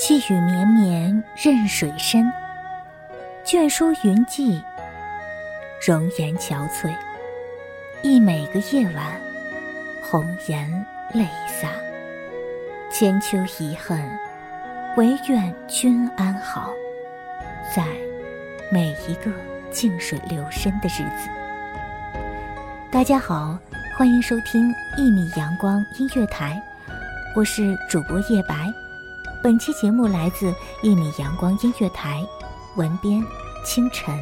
细雨绵绵任水深，卷舒云际，容颜憔悴。忆每个夜晚，红颜泪洒。千秋遗恨，唯愿君安好。在每一个静水流深的日子。大家好，欢迎收听一米阳光音乐台，我是主播叶白。本期节目来自一米阳光音乐台，文编清晨。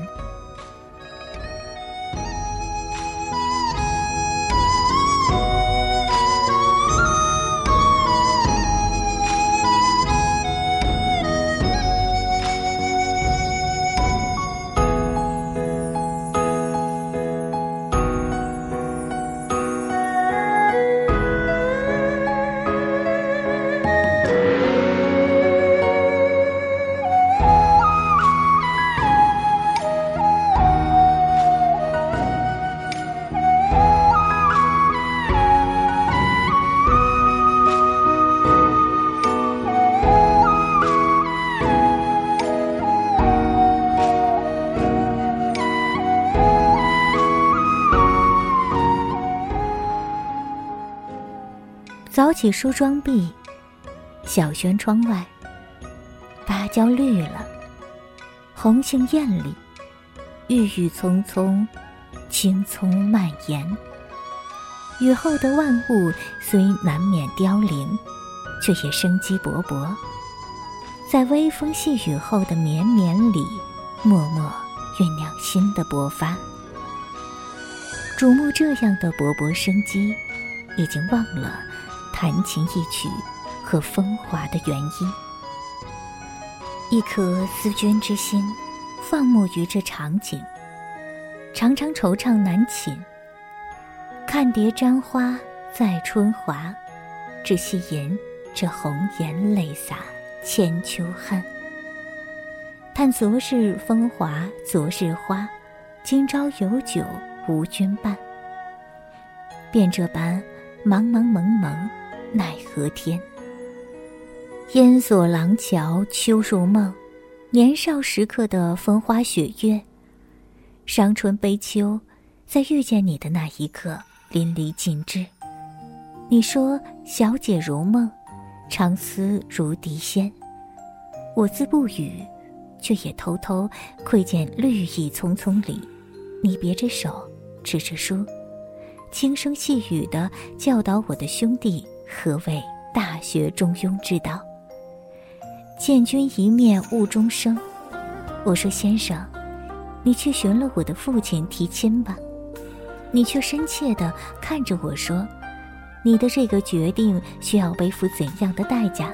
起梳妆毕，小轩窗外，芭蕉绿了，红杏艳丽，郁郁葱葱，青葱蔓延。雨后的万物虽难免凋零，却也生机勃勃，在微风细雨后的绵绵里，默默酝酿新的勃发。瞩目这样的勃勃生机，已经忘了。弹琴一曲和风华的原因，一颗思君之心，放牧于这场景，常常惆怅难寝。看蝶沾花在春华，只惜吟这红颜泪洒千秋恨。叹昨日风华昨日花，今朝有酒无君伴。便这般茫茫蒙蒙。奈何天？烟锁廊桥秋如梦，年少时刻的风花雪月，伤春悲秋，在遇见你的那一刻淋漓尽致。你说小姐如梦，长思如笛仙。我自不语，却也偷偷窥见绿意葱葱里，你别着手，指着书，轻声细语的教导我的兄弟。何谓大学中庸之道？见君一面误终生。我说先生，你去寻了我的父亲提亲吧。你却深切的看着我说：“你的这个决定需要背负怎样的代价，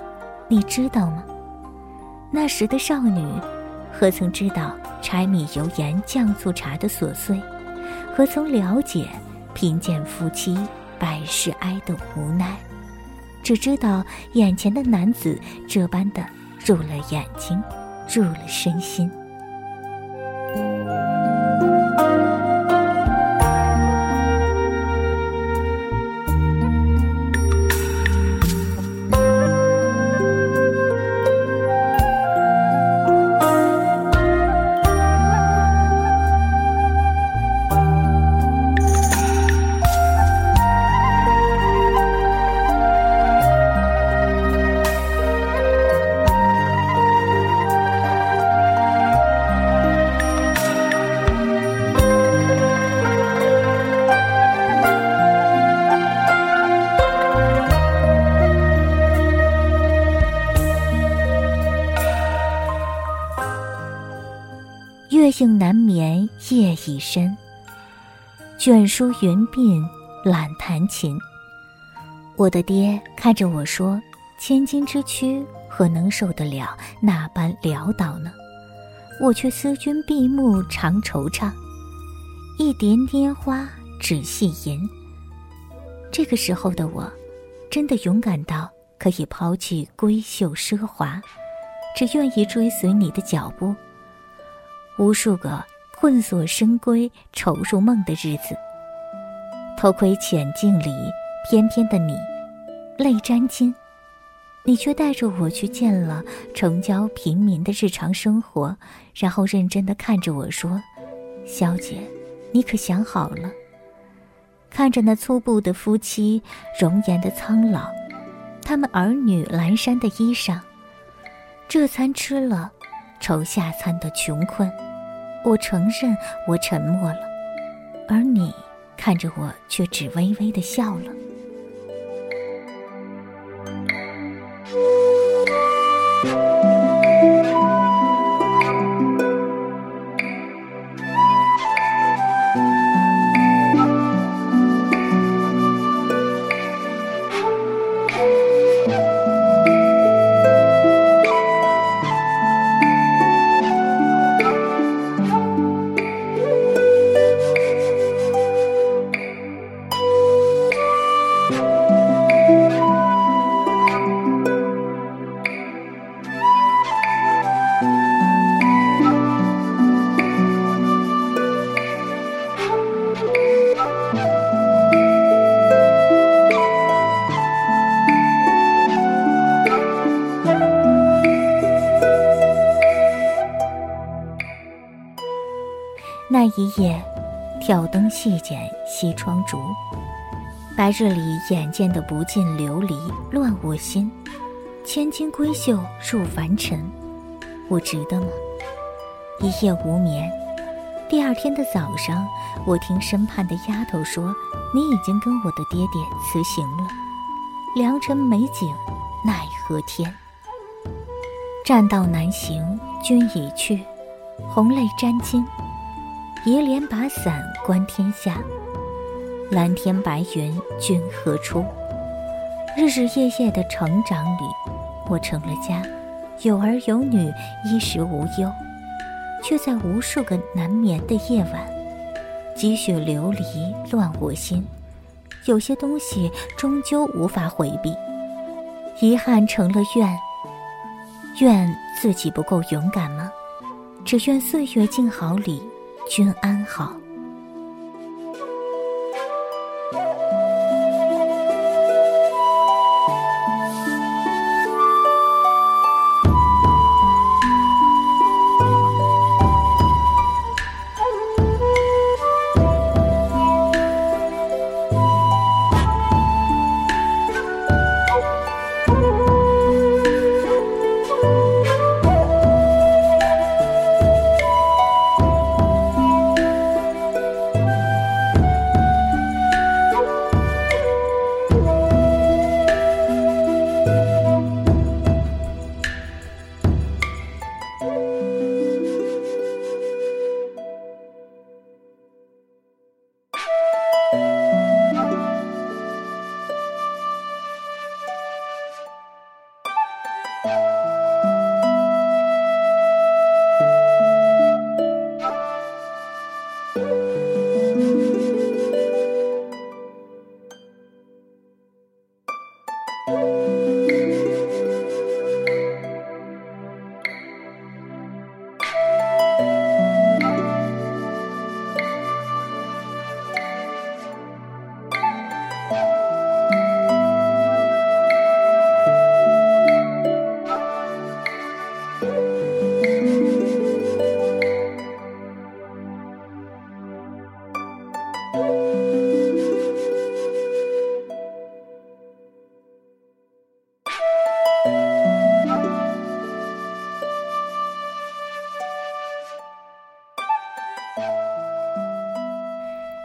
你知道吗？那时的少女，何曾知道柴米油盐酱醋茶的琐碎？何曾了解贫贱夫妻百事哀的无奈？只知道眼前的男子这般的入了眼睛，入了身心。月影难眠夜已深，卷书云鬓懒弹琴。我的爹看着我说：“千金之躯何能受得了那般潦倒呢？”我却思君闭目常惆怅，一点拈花只细吟。这个时候的我，真的勇敢到可以抛弃闺秀奢华，只愿意追随你的脚步。无数个困锁深闺愁入梦的日子，偷窥浅镜里翩翩的你，泪沾襟，你却带着我去见了城郊平民的日常生活，然后认真的看着我说：“小姐，你可想好了？”看着那粗布的夫妻，容颜的苍老，他们儿女阑珊的衣裳，这餐吃了。愁下餐的穷困，我承认我沉默了，而你看着我，却只微微的笑了。一夜，挑灯细剪西窗烛，白日里眼见的不尽流离乱我心，千金闺秀入凡尘，我值得吗？一夜无眠，第二天的早上，我听身畔的丫头说，你已经跟我的爹爹辞行了。良辰美景，奈何天？栈道难行，君已去，红泪沾襟。移帘把伞观天下，蓝天白云君何处？日日夜夜的成长里，我成了家，有儿有女，衣食无忧，却在无数个难眠的夜晚，积雪流离乱我心。有些东西终究无法回避，遗憾成了怨。怨自己不够勇敢吗？只愿岁月静好里。君安好。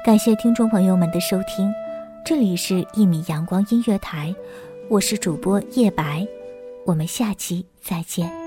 感谢听众朋友们的收听，这里是《一米阳光音乐台》，我是主播叶白，我们下期再见。